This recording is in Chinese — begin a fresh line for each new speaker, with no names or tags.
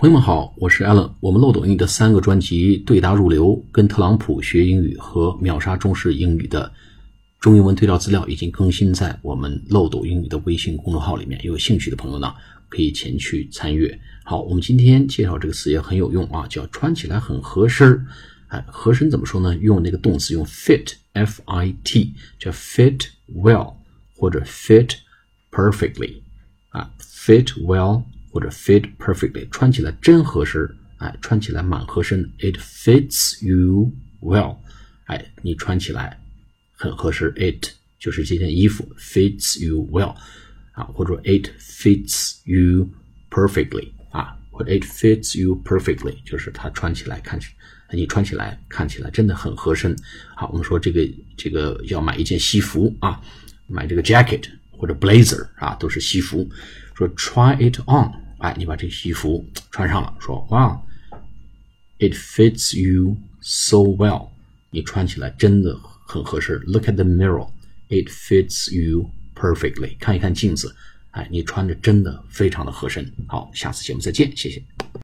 朋友们好，我是 Allen。我们漏斗英语的三个专辑对答入流、跟特朗普学英语和秒杀中式英语的中英文对照资料已经更新在我们漏斗英语的微信公众号里面。有兴趣的朋友呢，可以前去参阅。好，我们今天介绍这个词也很有用啊，叫穿起来很合身。哎，合身怎么说呢？用那个动词用 fit，f i t，叫 fit well 或者 fit perfectly 啊，fit well。或者 fit perfectly，穿起来真合身，哎，穿起来蛮合身。It fits you well，哎，你穿起来很合身。It 就是这件衣服 fits you well，啊，或者 It fits you perfectly，啊，或者 It fits you perfectly，就是它穿起来看起，你穿起来看起来真的很合身。好，我们说这个这个要买一件西服啊，买这个 jacket 或者 blazer 啊，都是西服。说 try it on，哎，你把这西服穿上了，说哇，it fits you so well，你穿起来真的很合适。Look at the mirror，it fits you perfectly，看一看镜子，哎，你穿着真的非常的合身。好，下次节目再见，谢谢。